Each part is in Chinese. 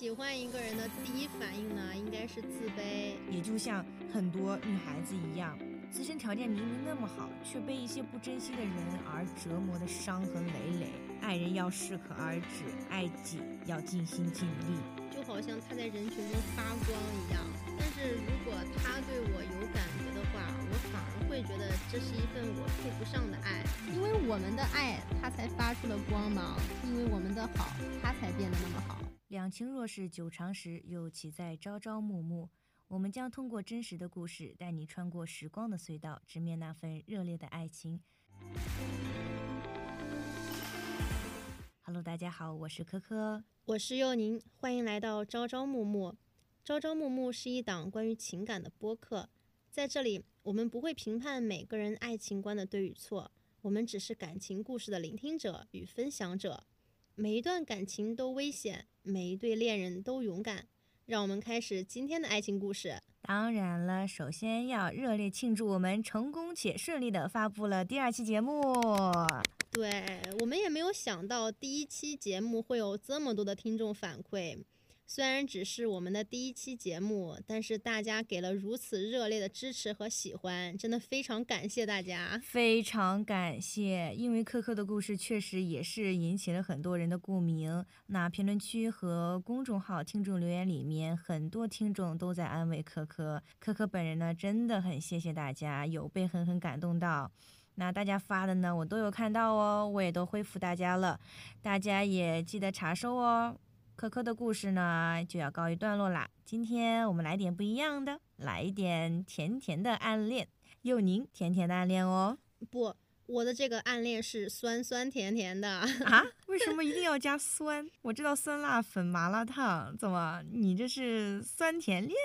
喜欢一个人的第一反应呢，应该是自卑。也就像很多女孩子一样，自身条件明明那么好，却被一些不珍惜的人而折磨的伤痕累累。爱人要适可而止，爱己要尽心尽力。就好像他在人群中发光一样。但是如果他对我有感觉的话，我反而会觉得这是一份我配不上的爱。因为我们的爱，他才发出了光芒；因为我们的好，他才变得那么好。两情若是久长时，又岂在朝朝暮暮？我们将通过真实的故事，带你穿过时光的隧道，直面那份热烈的爱情。Hello，大家好，我是科科，我是幼宁，欢迎来到朝朝暮暮。朝朝暮暮是一档关于情感的播客，在这里，我们不会评判每个人爱情观的对与错，我们只是感情故事的聆听者与分享者。每一段感情都危险，每一对恋人都勇敢。让我们开始今天的爱情故事。当然了，首先要热烈庆祝我们成功且顺利的发布了第二期节目。对我们也没有想到第一期节目会有这么多的听众反馈。虽然只是我们的第一期节目，但是大家给了如此热烈的支持和喜欢，真的非常感谢大家，非常感谢。因为科科的故事确实也是引起了很多人的共鸣。那评论区和公众号听众留言里面，很多听众都在安慰科科。科科本人呢，真的很谢谢大家，有被狠狠感动到。那大家发的呢，我都有看到哦，我也都回复大家了，大家也记得查收哦。可可的故事呢，就要告一段落啦。今天我们来点不一样的，来一点甜甜的暗恋，又宁甜甜的暗恋哦。不，我的这个暗恋是酸酸甜甜的啊？为什么一定要加酸？我知道酸辣粉、麻辣烫，怎么你这是酸甜恋？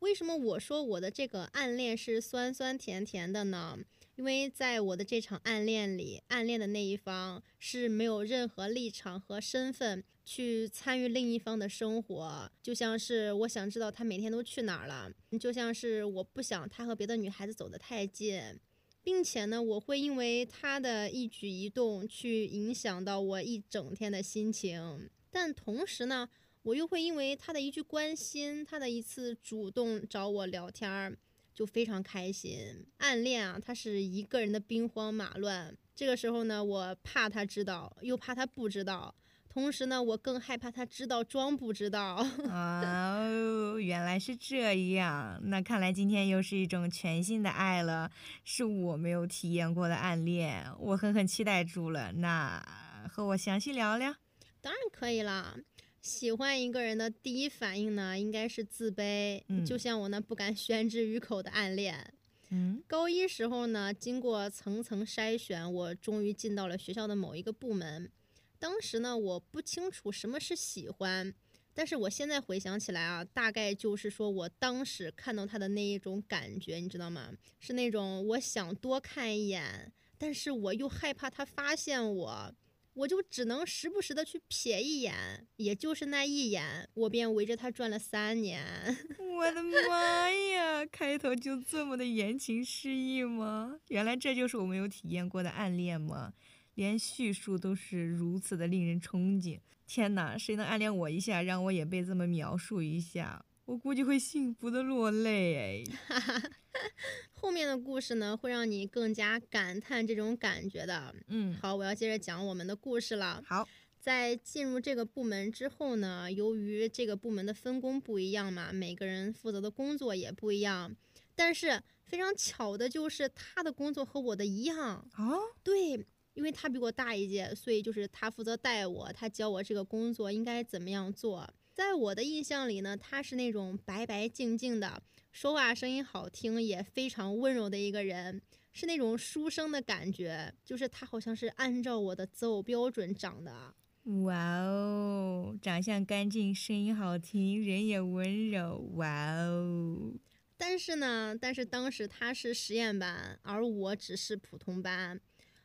为什么我说我的这个暗恋是酸酸甜甜的呢？因为在我的这场暗恋里，暗恋的那一方是没有任何立场和身份去参与另一方的生活，就像是我想知道他每天都去哪儿了，就像是我不想他和别的女孩子走得太近，并且呢，我会因为他的一举一动去影响到我一整天的心情，但同时呢，我又会因为他的一句关心，他的一次主动找我聊天儿。就非常开心，暗恋啊，他是一个人的兵荒马乱。这个时候呢，我怕他知道，又怕他不知道，同时呢，我更害怕他知道装不知道。哦，原来是这样，那看来今天又是一种全新的爱了，是我没有体验过的暗恋，我狠狠期待住了。那和我详细聊聊？当然可以啦。喜欢一个人的第一反应呢，应该是自卑。嗯，就像我那不敢宣之于口的暗恋。嗯，高一时候呢，经过层层筛选，我终于进到了学校的某一个部门。当时呢，我不清楚什么是喜欢，但是我现在回想起来啊，大概就是说我当时看到他的那一种感觉，你知道吗？是那种我想多看一眼，但是我又害怕他发现我。我就只能时不时的去瞥一眼，也就是那一眼，我便围着他转了三年。我的妈呀，开头就这么的言情诗意吗？原来这就是我没有体验过的暗恋吗？连叙述都是如此的令人憧憬。天哪，谁能暗恋我一下，让我也被这么描述一下？我估计会幸福的落泪哎，后面的故事呢会让你更加感叹这种感觉的。嗯，好，我要接着讲我们的故事了。好，在进入这个部门之后呢，由于这个部门的分工不一样嘛，每个人负责的工作也不一样。但是非常巧的就是他的工作和我的一样哦，对，因为他比我大一届，所以就是他负责带我，他教我这个工作应该怎么样做。在我的印象里呢，他是那种白白净净的，说话声音好听，也非常温柔的一个人，是那种书生的感觉，就是他好像是按照我的择偶标准长的。哇哦，长相干净，声音好听，人也温柔。哇哦！但是呢，但是当时他是实验班，而我只是普通班。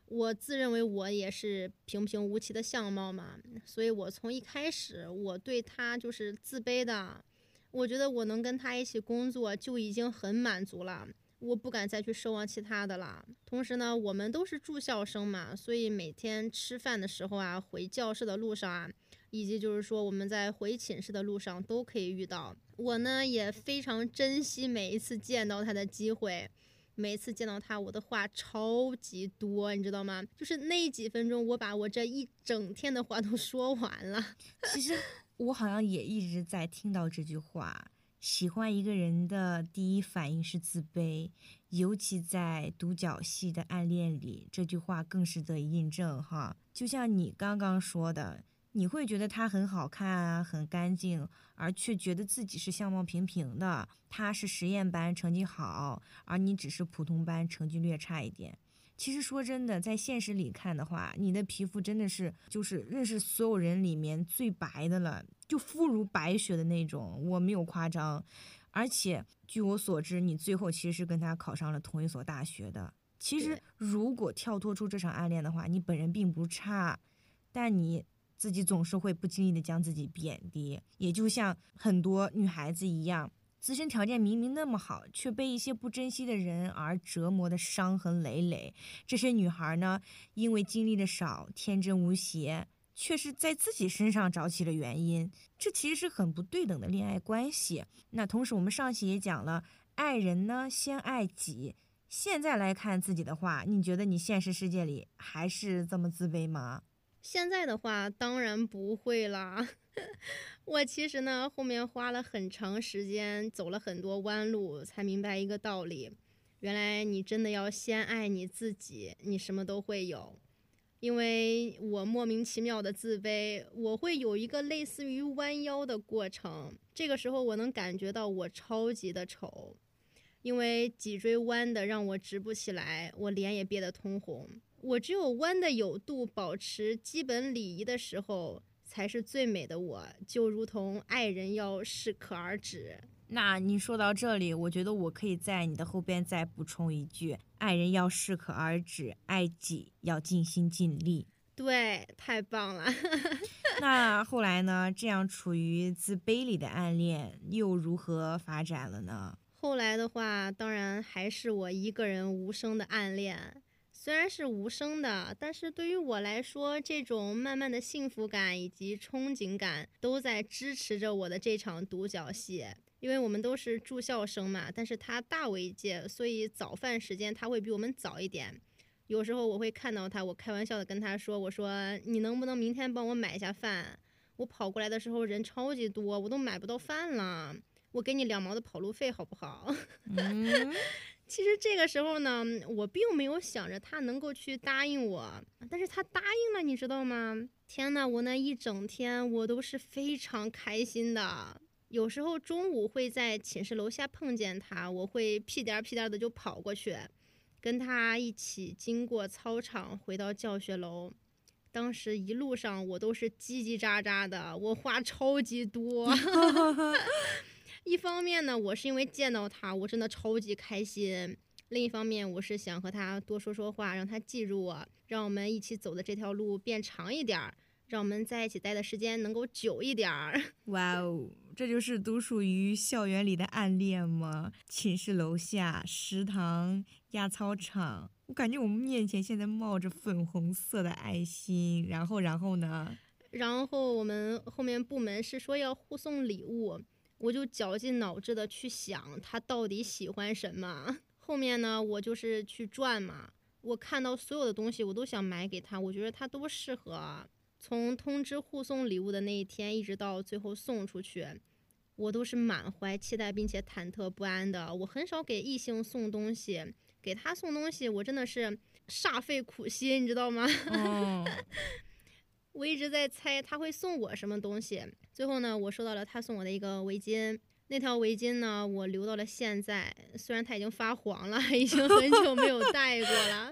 我自认为我也是平平无奇的相貌嘛，所以我从一开始我对他就是自卑的。我觉得我能跟他一起工作就已经很满足了，我不敢再去奢望其他的了。同时呢，我们都是住校生嘛，所以每天吃饭的时候啊，回教室的路上啊，以及就是说我们在回寝室的路上都可以遇到。我呢也非常珍惜每一次见到他的机会，每次见到他我的话超级多，你知道吗？就是那几分钟，我把我这一整天的话都说完了。其实我好像也一直在听到这句话。喜欢一个人的第一反应是自卑，尤其在独角戏的暗恋里，这句话更是得以印证哈。就像你刚刚说的，你会觉得他很好看啊，很干净，而却觉得自己是相貌平平的。他是实验班，成绩好，而你只是普通班，成绩略差一点。其实说真的，在现实里看的话，你的皮肤真的是就是认识所有人里面最白的了。就肤如白雪的那种，我没有夸张，而且据我所知，你最后其实是跟他考上了同一所大学的。其实如果跳脱出这场暗恋的话，你本人并不差，但你自己总是会不经意的将自己贬低，也就像很多女孩子一样，自身条件明明那么好，却被一些不珍惜的人而折磨的伤痕累累。这些女孩呢，因为经历的少，天真无邪。却是在自己身上找起了原因，这其实是很不对等的恋爱关系。那同时，我们上期也讲了，爱人呢先爱己。现在来看自己的话，你觉得你现实世界里还是这么自卑吗？现在的话，当然不会啦。我其实呢，后面花了很长时间，走了很多弯路，才明白一个道理：原来你真的要先爱你自己，你什么都会有。因为我莫名其妙的自卑，我会有一个类似于弯腰的过程。这个时候，我能感觉到我超级的丑，因为脊椎弯的让我直不起来，我脸也憋得通红。我只有弯的有度，保持基本礼仪的时候，才是最美的我。就如同爱人要适可而止。那你说到这里，我觉得我可以在你的后边再补充一句：爱人要适可而止，爱己要尽心尽力。对，太棒了。那后来呢？这样处于自卑里的暗恋又如何发展了呢？后来的话，当然还是我一个人无声的暗恋。虽然是无声的，但是对于我来说，这种慢慢的幸福感以及憧憬感，都在支持着我的这场独角戏。因为我们都是住校生嘛，但是他大我一届，所以早饭时间他会比我们早一点。有时候我会看到他，我开玩笑的跟他说：“我说你能不能明天帮我买一下饭？我跑过来的时候人超级多，我都买不到饭了。我给你两毛的跑路费好不好？” 其实这个时候呢，我并没有想着他能够去答应我，但是他答应了，你知道吗？天呐，我那一整天我都是非常开心的。有时候中午会在寝室楼下碰见他，我会屁颠儿屁颠儿的就跑过去，跟他一起经过操场回到教学楼。当时一路上我都是叽叽喳喳的，我话超级多。一方面呢，我是因为见到他，我真的超级开心；另一方面，我是想和他多说说话，让他记住我，让我们一起走的这条路变长一点儿。让我们在一起待的时间能够久一点儿。哇哦，这就是独属于校园里的暗恋吗？寝室楼下、食堂、压操场，我感觉我们面前现在冒着粉红色的爱心。然后，然后呢？然后我们后面部门是说要互送礼物，我就绞尽脑汁的去想他到底喜欢什么。后面呢，我就是去转嘛，我看到所有的东西我都想买给他，我觉得他都适合。从通知互送礼物的那一天，一直到最后送出去，我都是满怀期待并且忐忑不安的。我很少给异性送东西，给他送东西，我真的是煞费苦心，你知道吗？我一直在猜他会送我什么东西。最后呢，我收到了他送我的一个围巾。那条围巾呢，我留到了现在，虽然它已经发黄了，已经很久没有戴过了。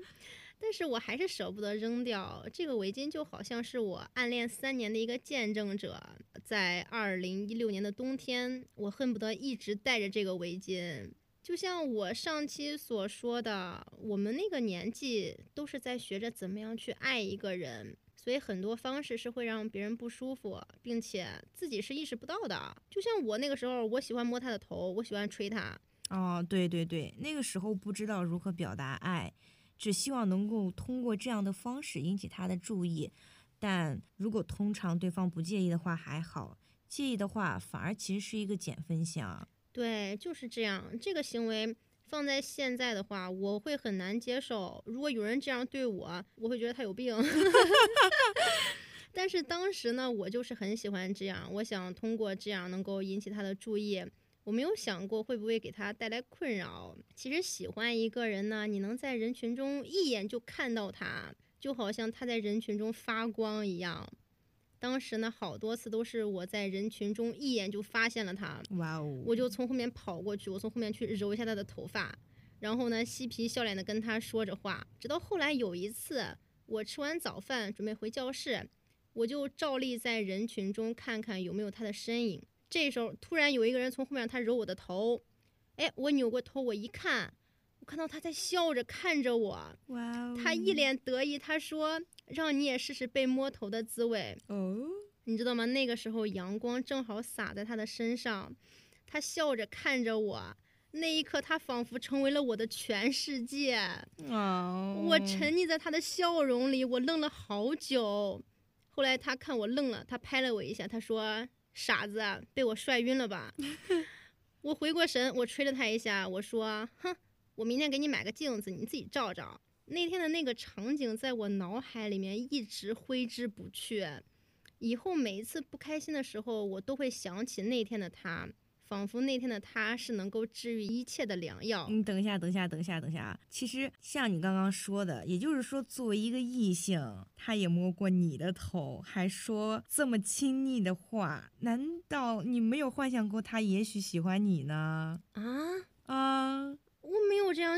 但是我还是舍不得扔掉这个围巾，就好像是我暗恋三年的一个见证者。在二零一六年的冬天，我恨不得一直戴着这个围巾。就像我上期所说的，我们那个年纪都是在学着怎么样去爱一个人，所以很多方式是会让别人不舒服，并且自己是意识不到的。就像我那个时候，我喜欢摸他的头，我喜欢吹他。哦，对对对，那个时候不知道如何表达爱。只希望能够通过这样的方式引起他的注意，但如果通常对方不介意的话还好，介意的话反而其实是一个减分项。对，就是这样。这个行为放在现在的话，我会很难接受。如果有人这样对我，我会觉得他有病。但是当时呢，我就是很喜欢这样，我想通过这样能够引起他的注意。我没有想过会不会给他带来困扰。其实喜欢一个人呢，你能在人群中一眼就看到他，就好像他在人群中发光一样。当时呢，好多次都是我在人群中一眼就发现了他，哇哦！我就从后面跑过去，我从后面去揉一下他的头发，然后呢，嬉皮笑脸的跟他说着话。直到后来有一次，我吃完早饭准备回教室，我就照例在人群中看看有没有他的身影。这时候突然有一个人从后面他揉我的头，哎，我扭过头我一看，我看到他在笑着看着我，哇哦！他一脸得意，他说。让你也试试被摸头的滋味哦，你知道吗？那个时候阳光正好洒在他的身上，他笑着看着我，那一刻他仿佛成为了我的全世界。哦，我沉溺在他的笑容里，我愣了好久。后来他看我愣了，他拍了我一下，他说：“傻子，被我帅晕了吧？”我回过神，我吹了他一下，我说：“哼，我明天给你买个镜子，你自己照照。”那天的那个场景在我脑海里面一直挥之不去，以后每一次不开心的时候，我都会想起那天的他，仿佛那天的他是能够治愈一切的良药。你等一下，等一下，等一下，等一下啊。其实像你刚刚说的，也就是说，作为一个异性，他也摸过你的头，还说这么亲昵的话，难道你没有幻想过他也许喜欢你呢？啊啊！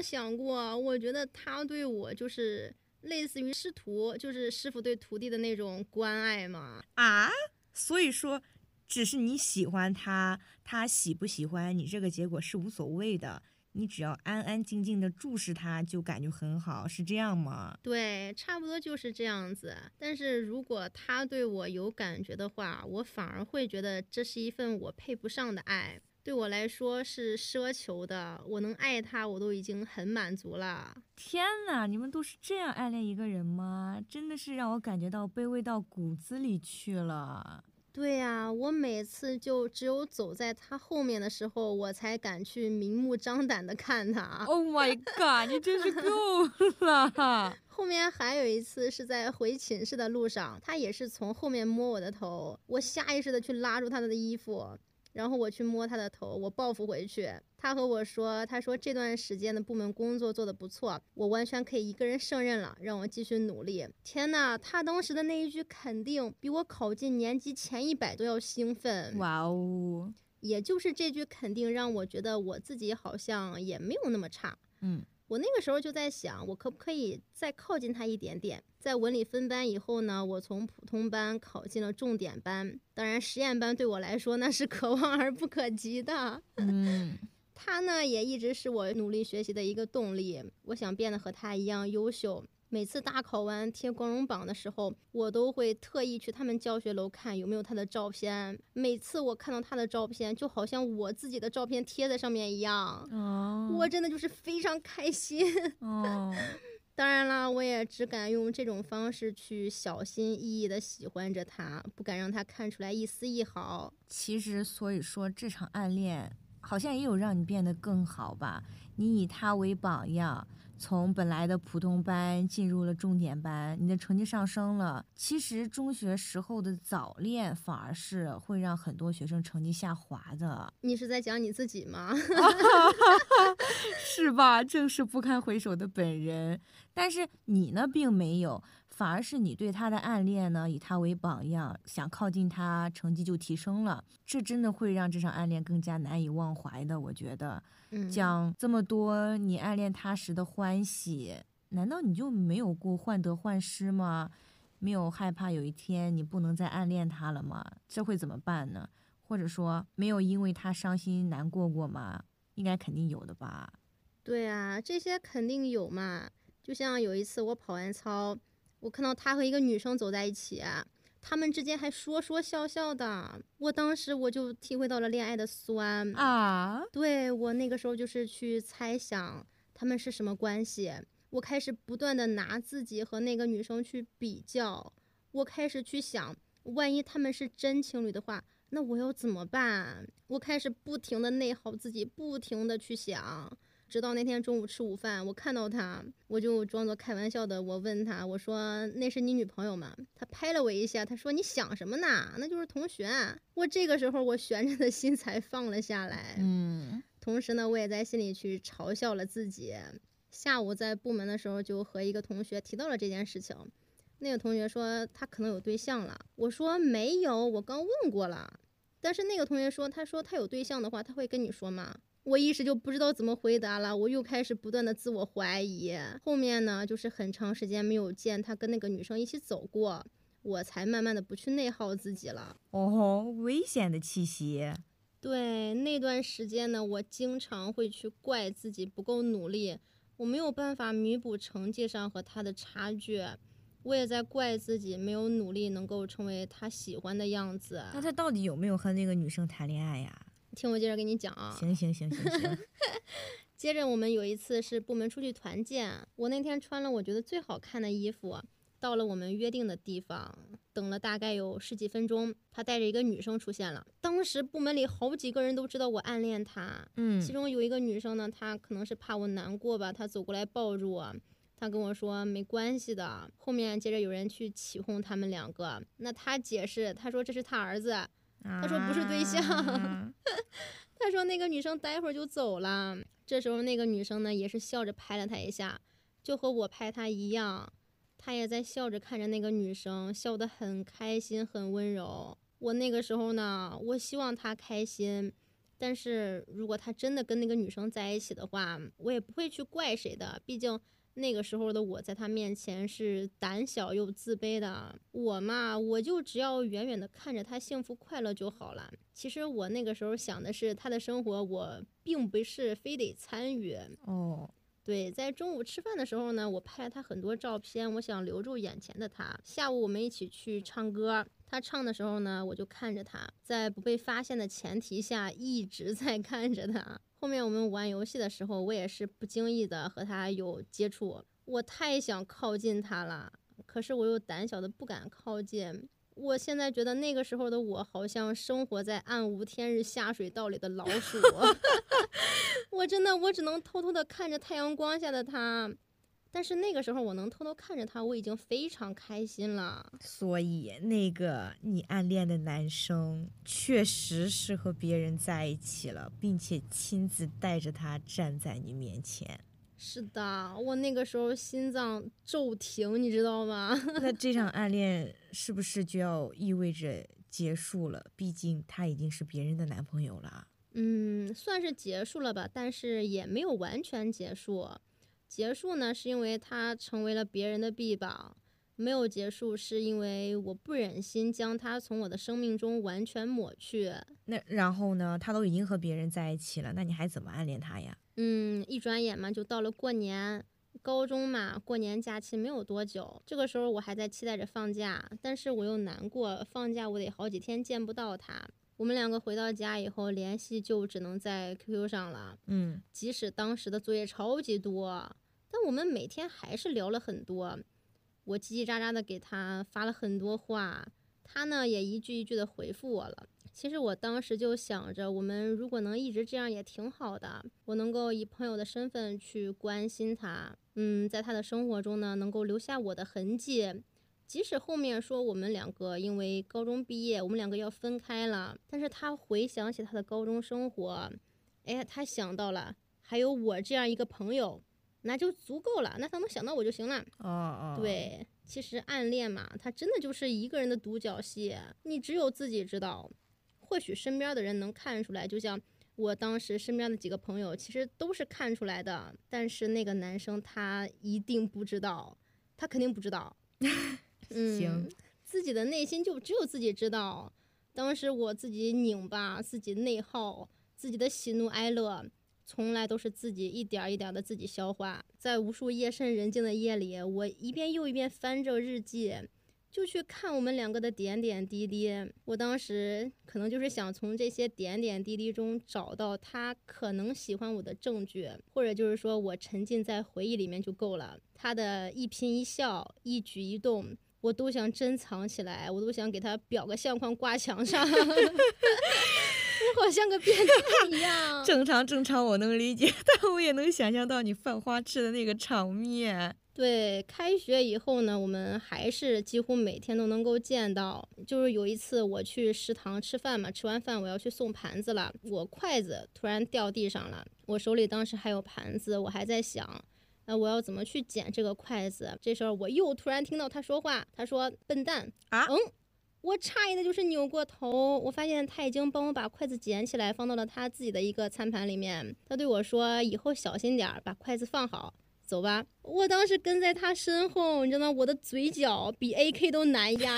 想过，我觉得他对我就是类似于师徒，就是师傅对徒弟的那种关爱嘛。啊，所以说，只是你喜欢他，他喜不喜欢你，这个结果是无所谓的，你只要安安静静的注视他，就感觉很好，是这样吗？对，差不多就是这样子。但是如果他对我有感觉的话，我反而会觉得这是一份我配不上的爱。对我来说是奢求的，我能爱他，我都已经很满足了。天哪，你们都是这样暗恋一个人吗？真的是让我感觉到卑微到骨子里去了。对呀，我每次就只有走在他后面的时候，我才敢去明目张胆的看他。Oh my god，你真是够了！后面还有一次是在回寝室的路上，他也是从后面摸我的头，我下意识的去拉住他的衣服。然后我去摸他的头，我报复回去。他和我说：“他说这段时间的部门工作做得不错，我完全可以一个人胜任了，让我继续努力。”天呐，他当时的那一句肯定比我考进年级前一百都要兴奋。哇哦！也就是这句肯定让我觉得我自己好像也没有那么差。嗯。我那个时候就在想，我可不可以再靠近他一点点？在文理分班以后呢，我从普通班考进了重点班。当然，实验班对我来说那是 可望而不可及的。嗯，他呢也一直是我努力学习的一个动力。我想变得和他一样优秀。每次大考完贴光荣榜的时候，我都会特意去他们教学楼看有没有他的照片。每次我看到他的照片，就好像我自己的照片贴在上面一样。哦，我真的就是非常开心。哦，当然啦，我也只敢用这种方式去小心翼翼的喜欢着他，不敢让他看出来一丝一毫。其实，所以说这场暗恋好像也有让你变得更好吧？你以他为榜样。从本来的普通班进入了重点班，你的成绩上升了。其实中学时候的早恋反而是会让很多学生成绩下滑的。你是在讲你自己吗？是吧？正是不堪回首的本人。但是你呢，并没有，反而是你对他的暗恋呢，以他为榜样，想靠近他，成绩就提升了。这真的会让这场暗恋更加难以忘怀的，我觉得。讲这么多你暗恋他时的欢喜，难道你就没有过患得患失吗？没有害怕有一天你不能再暗恋他了吗？这会怎么办呢？或者说没有因为他伤心难过过吗？应该肯定有的吧？对啊，这些肯定有嘛。就像有一次我跑完操，我看到他和一个女生走在一起。他们之间还说说笑笑的，我当时我就体会到了恋爱的酸啊！对我那个时候就是去猜想他们是什么关系，我开始不断的拿自己和那个女生去比较，我开始去想，万一他们是真情侣的话，那我要怎么办？我开始不停的内耗自己，不停的去想。直到那天中午吃午饭，我看到他，我就装作开玩笑的，我问他，我说那是你女朋友吗？他拍了我一下，他说你想什么呢？那就是同学。我这个时候我悬着的心才放了下来。嗯，同时呢，我也在心里去嘲笑了自己。下午在部门的时候，就和一个同学提到了这件事情。那个同学说他可能有对象了。我说没有，我刚问过了。但是那个同学说，他说他有对象的话，他会跟你说吗？我一时就不知道怎么回答了，我又开始不断的自我怀疑。后面呢，就是很长时间没有见他跟那个女生一起走过，我才慢慢的不去内耗自己了。哦，危险的气息。对，那段时间呢，我经常会去怪自己不够努力，我没有办法弥补成绩上和他的差距，我也在怪自己没有努力能够成为他喜欢的样子。那他到底有没有和那个女生谈恋爱呀？听我接着给你讲啊！行行行行行。接着我们有一次是部门出去团建，我那天穿了我觉得最好看的衣服，到了我们约定的地方，等了大概有十几分钟，他带着一个女生出现了。当时部门里好几个人都知道我暗恋他，嗯，其中有一个女生呢，她可能是怕我难过吧，她走过来抱住我，她跟我说没关系的。后面接着有人去起哄他们两个，那他解释，他说这是他儿子。他说不是对象，他说那个女生待会儿就走了。这时候那个女生呢也是笑着拍了他一下，就和我拍他一样，他也在笑着看着那个女生，笑得很开心，很温柔。我那个时候呢，我希望他开心，但是如果他真的跟那个女生在一起的话，我也不会去怪谁的，毕竟。那个时候的我在他面前是胆小又自卑的，我嘛，我就只要远远的看着他幸福快乐就好了。其实我那个时候想的是他的生活，我并不是非得参与。哦，对，在中午吃饭的时候呢，我拍了他很多照片，我想留住眼前的他。下午我们一起去唱歌，他唱的时候呢，我就看着他，在不被发现的前提下，一直在看着他。后面我们玩游戏的时候，我也是不经意的和他有接触。我太想靠近他了，可是我又胆小的不敢靠近。我现在觉得那个时候的我，好像生活在暗无天日下水道里的老鼠。我真的，我只能偷偷的看着太阳光下的他。但是那个时候我能偷偷看着他，我已经非常开心了。所以那个你暗恋的男生确实是和别人在一起了，并且亲自带着他站在你面前。是的，我那个时候心脏骤停，你知道吗？那这场 暗恋是不是就要意味着结束了？毕竟他已经是别人的男朋友了。嗯，算是结束了吧，但是也没有完全结束。结束呢，是因为他成为了别人的臂膀；没有结束，是因为我不忍心将他从我的生命中完全抹去。那然后呢？他都已经和别人在一起了，那你还怎么暗恋他呀？嗯，一转眼嘛，就到了过年，高中嘛，过年假期没有多久。这个时候我还在期待着放假，但是我又难过，放假我得好几天见不到他。我们两个回到家以后，联系就只能在 QQ 上了。嗯，即使当时的作业超级多。但我们每天还是聊了很多，我叽叽喳喳的给他发了很多话，他呢也一句一句的回复我了。其实我当时就想着，我们如果能一直这样也挺好的，我能够以朋友的身份去关心他，嗯，在他的生活中呢能够留下我的痕迹。即使后面说我们两个因为高中毕业，我们两个要分开了，但是他回想起他的高中生活，哎，他想到了还有我这样一个朋友。那就足够了，那他能想到我就行了。哦哦，对，其实暗恋嘛，他真的就是一个人的独角戏，你只有自己知道。或许身边的人能看出来，就像我当时身边的几个朋友，其实都是看出来的。但是那个男生他一定不知道，他肯定不知道。行，自己的内心就只有自己知道。当时我自己拧巴，自己内耗，自己的喜怒哀乐。从来都是自己一点一点的自己消化，在无数夜深人静的夜里，我一遍又一遍翻着日记，就去看我们两个的点点滴滴。我当时可能就是想从这些点点滴滴中找到他可能喜欢我的证据，或者就是说我沉浸在回忆里面就够了。他的一颦一笑、一举一动，我都想珍藏起来，我都想给他裱个相框挂墙上。我好像个变态一样。正常正常，我能理解，但我也能想象到你犯花痴的那个场面。对，开学以后呢，我们还是几乎每天都能够见到。就是有一次我去食堂吃饭嘛，吃完饭我要去送盘子了，我筷子突然掉地上了，我手里当时还有盘子，我还在想，那我要怎么去捡这个筷子？这时候我又突然听到他说话，他说：“笨蛋啊，嗯。”我诧异的就是扭过头，我发现他已经帮我把筷子捡起来，放到了他自己的一个餐盘里面。他对我说：“以后小心点儿，把筷子放好。”走吧，我当时跟在他身后，你知道吗？我的嘴角比 AK 都难压。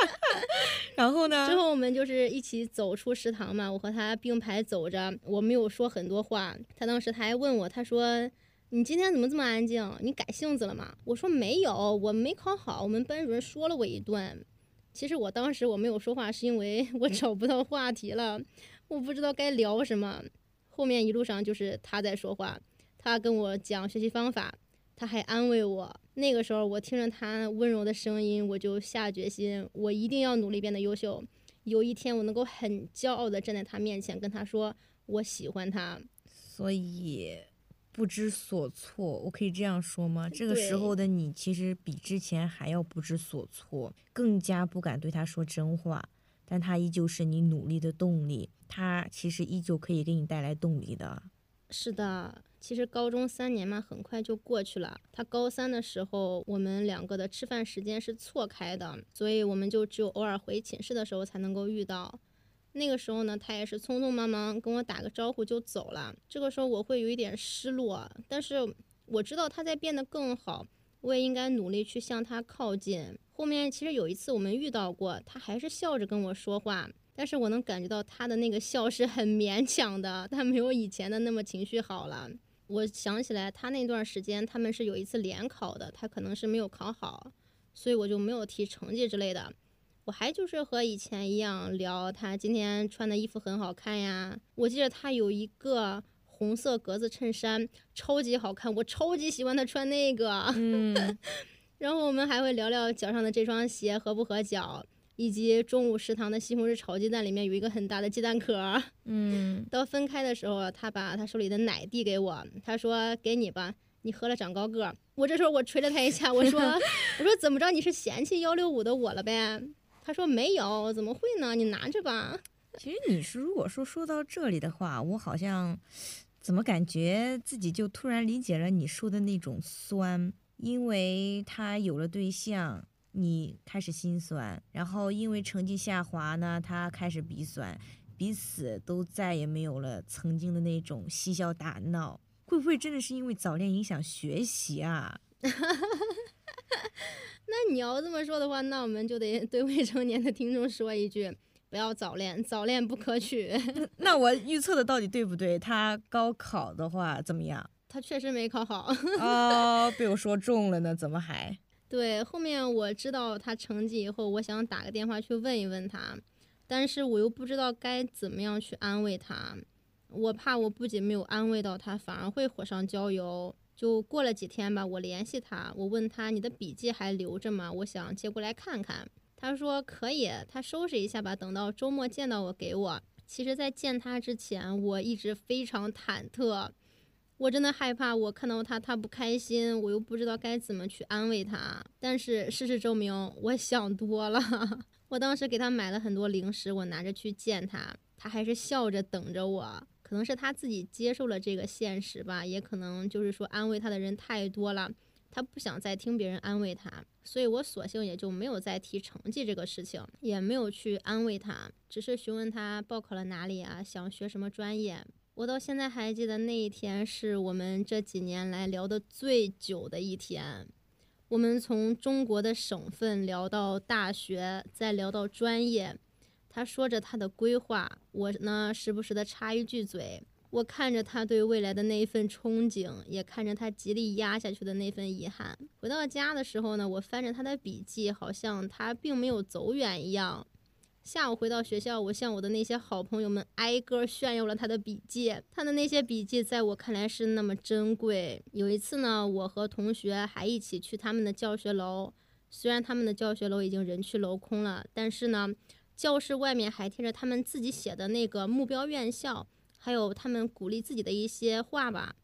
然后呢？之后我们就是一起走出食堂嘛，我和他并排走着，我没有说很多话。他当时他还问我，他说：“你今天怎么这么安静？你改性子了吗？”我说：“没有，我没考好，我们班主任说了我一顿。”其实我当时我没有说话，是因为我找不到话题了，我不知道该聊什么。后面一路上就是他在说话。他跟我讲学习方法，他还安慰我。那个时候，我听着他温柔的声音，我就下决心，我一定要努力变得优秀。有一天，我能够很骄傲的站在他面前，跟他说我喜欢他。所以不知所措，我可以这样说吗？这个时候的你，其实比之前还要不知所措，更加不敢对他说真话。但他依旧是你努力的动力，他其实依旧可以给你带来动力的。是的。其实高中三年嘛，很快就过去了。他高三的时候，我们两个的吃饭时间是错开的，所以我们就只有偶尔回寝室的时候才能够遇到。那个时候呢，他也是匆匆忙忙跟我打个招呼就走了。这个时候我会有一点失落，但是我知道他在变得更好，我也应该努力去向他靠近。后面其实有一次我们遇到过，他还是笑着跟我说话。但是我能感觉到他的那个笑是很勉强的，他没有以前的那么情绪好了。我想起来，他那段时间他们是有一次联考的，他可能是没有考好，所以我就没有提成绩之类的。我还就是和以前一样聊他今天穿的衣服很好看呀。我记得他有一个红色格子衬衫，超级好看，我超级喜欢他穿那个。嗯，然后我们还会聊聊脚上的这双鞋合不合脚。以及中午食堂的西红柿炒鸡蛋里面有一个很大的鸡蛋壳。嗯，到分开的时候，他把他手里的奶递给我，他说：“给你吧，你喝了长高个。”我这时候我捶了他一下，我说：“我说怎么着？你是嫌弃幺六五的我了呗？”他说：“没有，怎么会呢？你拿着吧。”其实你是如果说说到这里的话，我好像怎么感觉自己就突然理解了你说的那种酸，因为他有了对象。你开始心酸，然后因为成绩下滑呢，他开始鼻酸，彼此都再也没有了曾经的那种嬉笑打闹。会不会真的是因为早恋影响学习啊？那你要这么说的话，那我们就得对未成年的听众说一句：不要早恋，早恋不可取。那我预测的到底对不对？他高考的话怎么样？他确实没考好。哦，被我说中了呢，怎么还？对，后面我知道他成绩以后，我想打个电话去问一问他，但是我又不知道该怎么样去安慰他，我怕我不仅没有安慰到他，反而会火上浇油。就过了几天吧，我联系他，我问他你的笔记还留着吗？我想接过来看看。他说可以，他收拾一下吧，等到周末见到我给我。其实，在见他之前，我一直非常忐忑。我真的害怕，我看到他，他不开心，我又不知道该怎么去安慰他。但是事实证明，我想多了。我当时给他买了很多零食，我拿着去见他，他还是笑着等着我。可能是他自己接受了这个现实吧，也可能就是说安慰他的人太多了，他不想再听别人安慰他，所以我索性也就没有再提成绩这个事情，也没有去安慰他，只是询问他报考了哪里啊，想学什么专业。我到现在还记得那一天是我们这几年来聊的最久的一天。我们从中国的省份聊到大学，再聊到专业。他说着他的规划，我呢时不时的插一句嘴。我看着他对未来的那一份憧憬，也看着他极力压下去的那份遗憾。回到家的时候呢，我翻着他的笔记，好像他并没有走远一样。下午回到学校，我向我的那些好朋友们挨个炫耀了他的笔记。他的那些笔记在我看来是那么珍贵。有一次呢，我和同学还一起去他们的教学楼，虽然他们的教学楼已经人去楼空了，但是呢，教室外面还贴着他们自己写的那个目标院校，还有他们鼓励自己的一些话吧。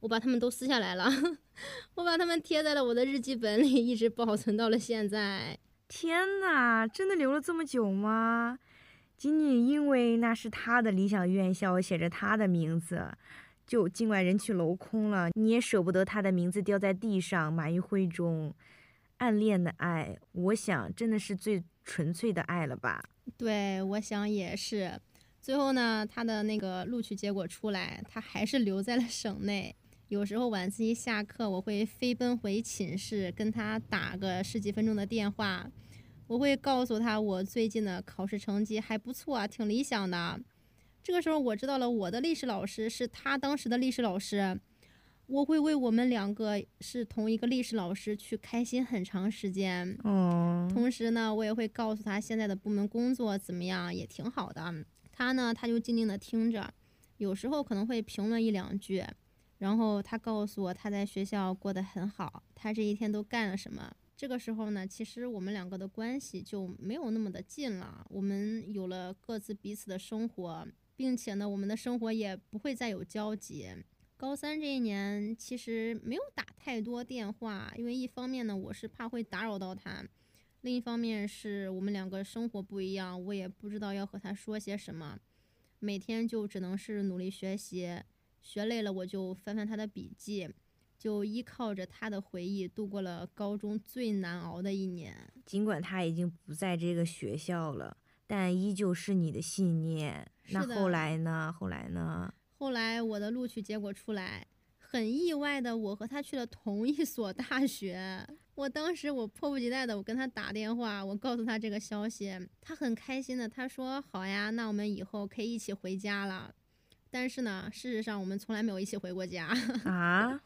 我把他们都撕下来了，我把他们贴在了我的日记本里，一直保存到了现在。天哪，真的留了这么久吗？仅仅因为那是他的理想院校，写着他的名字，就尽管人去楼空了，你也舍不得他的名字掉在地上，埋于灰中。暗恋的爱，我想真的是最纯粹的爱了吧？对，我想也是。最后呢，他的那个录取结果出来，他还是留在了省内。有时候晚自习下课，我会飞奔回寝室，跟他打个十几分钟的电话。我会告诉他，我最近的考试成绩还不错啊，挺理想的。这个时候，我知道了我的历史老师是他当时的历史老师。我会为我们两个是同一个历史老师去开心很长时间。哦。同时呢，我也会告诉他现在的部门工作怎么样，也挺好的。他呢，他就静静的听着，有时候可能会评论一两句，然后他告诉我他在学校过得很好，他这一天都干了什么。这个时候呢，其实我们两个的关系就没有那么的近了，我们有了各自彼此的生活，并且呢，我们的生活也不会再有交集。高三这一年，其实没有打太多电话，因为一方面呢，我是怕会打扰到他；另一方面是我们两个生活不一样，我也不知道要和他说些什么。每天就只能是努力学习，学累了我就翻翻他的笔记，就依靠着他的回忆度过了高中最难熬的一年。尽管他已经不在这个学校了，但依旧是你的信念。那后来呢？后来呢？后来我的录取结果出来，很意外的，我和他去了同一所大学。我当时我迫不及待的，我跟他打电话，我告诉他这个消息，他很开心的，他说好呀，那我们以后可以一起回家了。但是呢，事实上我们从来没有一起回过家 啊。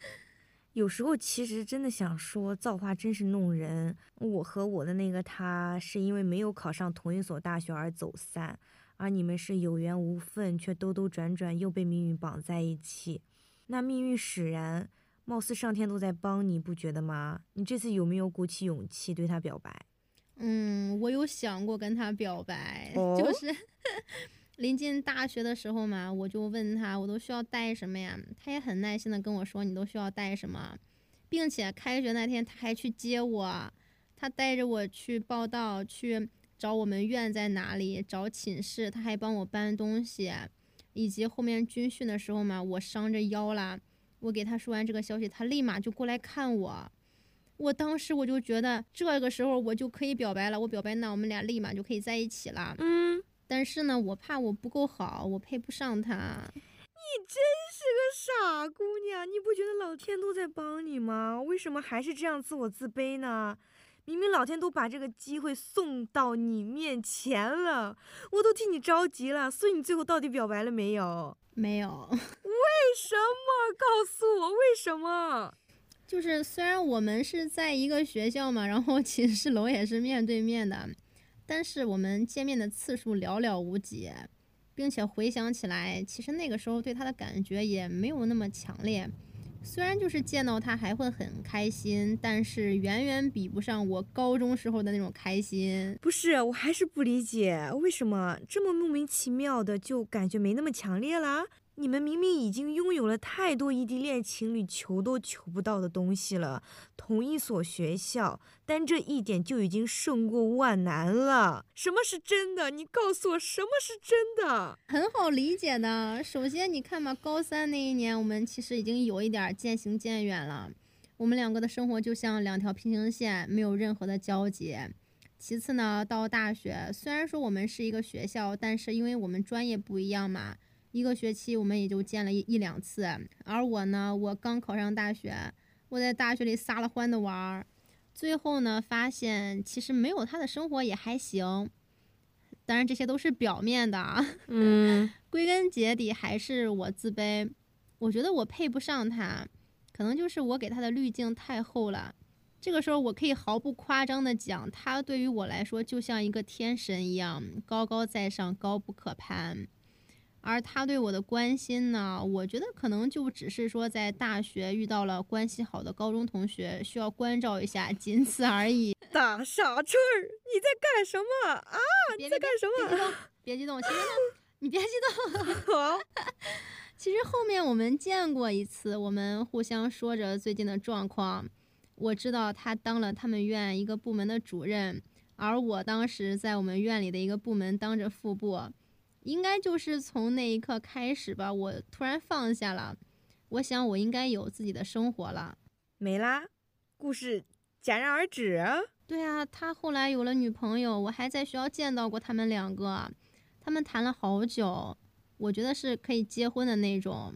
有时候其实真的想说，造化真是弄人。我和我的那个他，是因为没有考上同一所大学而走散。而你们是有缘无分，却兜兜转转又被命运绑在一起。那命运使然，貌似上天都在帮你，不觉得吗？你这次有没有鼓起勇气对他表白？嗯，我有想过跟他表白，就是 临近大学的时候嘛，我就问他，我都需要带什么呀？他也很耐心的跟我说，你都需要带什么，并且开学那天他还去接我，他带着我去报道去。找我们院在哪里？找寝室，他还帮我搬东西，以及后面军训的时候嘛，我伤着腰了。我给他说完这个消息，他立马就过来看我。我当时我就觉得这个时候我就可以表白了。我表白，那我们俩立马就可以在一起了。嗯，但是呢，我怕我不够好，我配不上他。你真是个傻姑娘，你不觉得老天都在帮你吗？为什么还是这样自我自卑呢？明明老天都把这个机会送到你面前了，我都替你着急了。所以你最后到底表白了没有？没有。为什么？告诉我为什么？就是虽然我们是在一个学校嘛，然后 寝室楼也是面对面的，但是我们见面的次数寥寥无几，并且回想起来，其实那个时候对他的感觉也没有那么强烈。虽然就是见到他还会很开心，但是远远比不上我高中时候的那种开心。不是，我还是不理解，为什么这么莫名其妙的就感觉没那么强烈了？你们明明已经拥有了太多异地恋情侣求都求不到的东西了，同一所学校，单这一点就已经胜过万难了。什么是真的？你告诉我，什么是真的？很好理解的。首先，你看嘛，高三那一年，我们其实已经有一点渐行渐远了。我们两个的生活就像两条平行线，没有任何的交集。其次呢，到大学，虽然说我们是一个学校，但是因为我们专业不一样嘛。一个学期我们也就见了一一两次，而我呢，我刚考上大学，我在大学里撒了欢的玩儿，最后呢，发现其实没有他的生活也还行，当然这些都是表面的，嗯，归根结底还是我自卑，我觉得我配不上他，可能就是我给他的滤镜太厚了，这个时候我可以毫不夸张的讲，他对于我来说就像一个天神一样，高高在上，高不可攀。而他对我的关心呢，我觉得可能就只是说在大学遇到了关系好的高中同学，需要关照一下，仅此而已。大傻春儿，你在干什么啊？你在干什么？别激动，别激动。其实呢，你别激动。好。其实后面我们见过一次，我们互相说着最近的状况。我知道他当了他们院一个部门的主任，而我当时在我们院里的一个部门当着副部。应该就是从那一刻开始吧，我突然放下了，我想我应该有自己的生活了。没啦，故事戛然而止。对啊，他后来有了女朋友，我还在学校见到过他们两个，他们谈了好久，我觉得是可以结婚的那种。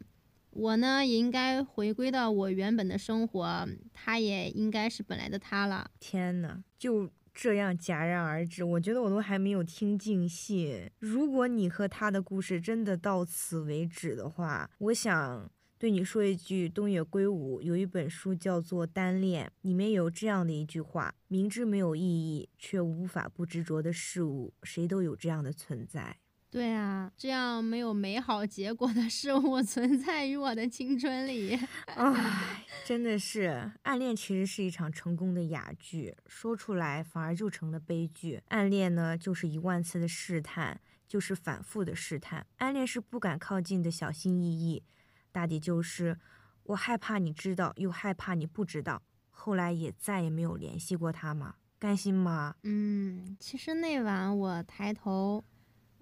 我呢也应该回归到我原本的生活，他也应该是本来的他了。天呐，就。这样戛然而止，我觉得我都还没有听尽兴。如果你和他的故事真的到此为止的话，我想对你说一句：东野圭吾有一本书叫做《单恋》，里面有这样的一句话：明知没有意义却无法不执着的事物，谁都有这样的存在。对啊，这样没有美好结果的事物存在于我的青春里。唉，真的是，暗恋其实是一场成功的哑剧，说出来反而就成了悲剧。暗恋呢，就是一万次的试探，就是反复的试探。暗恋是不敢靠近的小心翼翼，大抵就是我害怕你知道，又害怕你不知道。后来也再也没有联系过他嘛？甘心吗？嗯，其实那晚我抬头。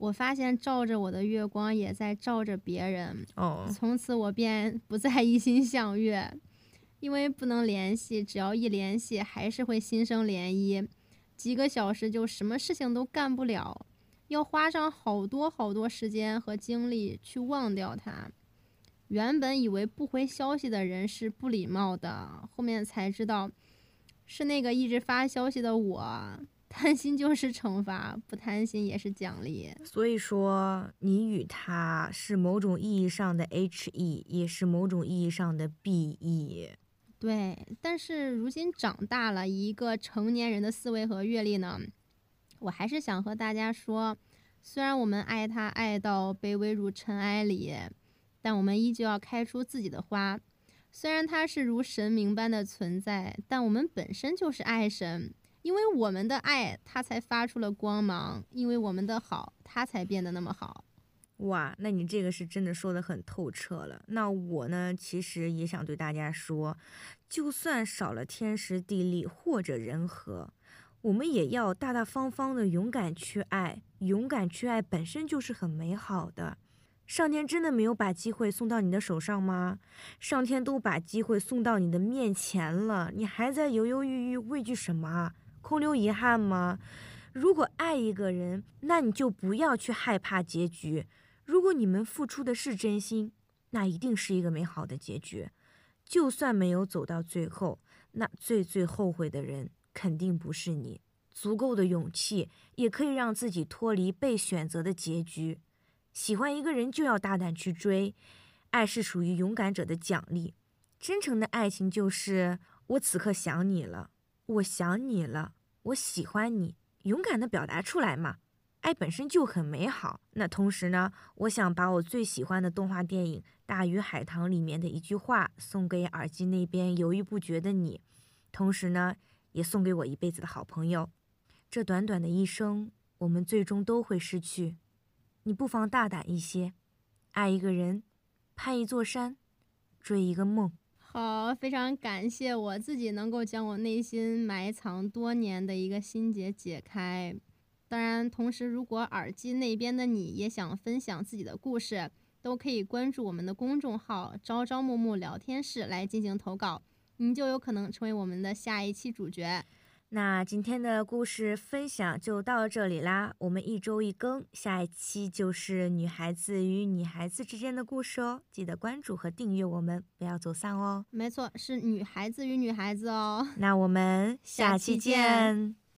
我发现照着我的月光也在照着别人。哦，从此我便不再一心向月，因为不能联系，只要一联系，还是会心生涟漪，几个小时就什么事情都干不了，要花上好多好多时间和精力去忘掉他。原本以为不回消息的人是不礼貌的，后面才知道，是那个一直发消息的我。贪心就是惩罚，不贪心也是奖励。所以说，你与他是某种意义上的 H E，也是某种意义上的 B E。对，但是如今长大了，以一个成年人的思维和阅历呢，我还是想和大家说，虽然我们爱他爱到卑微如尘埃里，但我们依旧要开出自己的花。虽然他是如神明般的存在，但我们本身就是爱神。因为我们的爱，它才发出了光芒；因为我们的好，它才变得那么好。哇，那你这个是真的说的很透彻了。那我呢，其实也想对大家说，就算少了天时地利或者人和，我们也要大大方方的勇敢去爱。勇敢去爱本身就是很美好的。上天真的没有把机会送到你的手上吗？上天都把机会送到你的面前了，你还在犹犹豫豫，畏惧什么？空留遗憾吗？如果爱一个人，那你就不要去害怕结局。如果你们付出的是真心，那一定是一个美好的结局。就算没有走到最后，那最最后悔的人肯定不是你。足够的勇气也可以让自己脱离被选择的结局。喜欢一个人就要大胆去追，爱是属于勇敢者的奖励。真诚的爱情就是我此刻想你了。我想你了，我喜欢你，勇敢的表达出来嘛！爱本身就很美好。那同时呢，我想把我最喜欢的动画电影《大鱼海棠》里面的一句话送给耳机那边犹豫不决的你，同时呢，也送给我一辈子的好朋友。这短短的一生，我们最终都会失去。你不妨大胆一些，爱一个人，攀一座山，追一个梦。好，非常感谢我自己能够将我内心埋藏多年的一个心结解开。当然，同时如果耳机那边的你也想分享自己的故事，都可以关注我们的公众号“朝朝暮暮聊天室”来进行投稿，你就有可能成为我们的下一期主角。那今天的故事分享就到这里啦，我们一周一更，下一期就是女孩子与女孩子之间的故事哦，记得关注和订阅我们，不要走散哦。没错，是女孩子与女孩子哦。那我们下期见。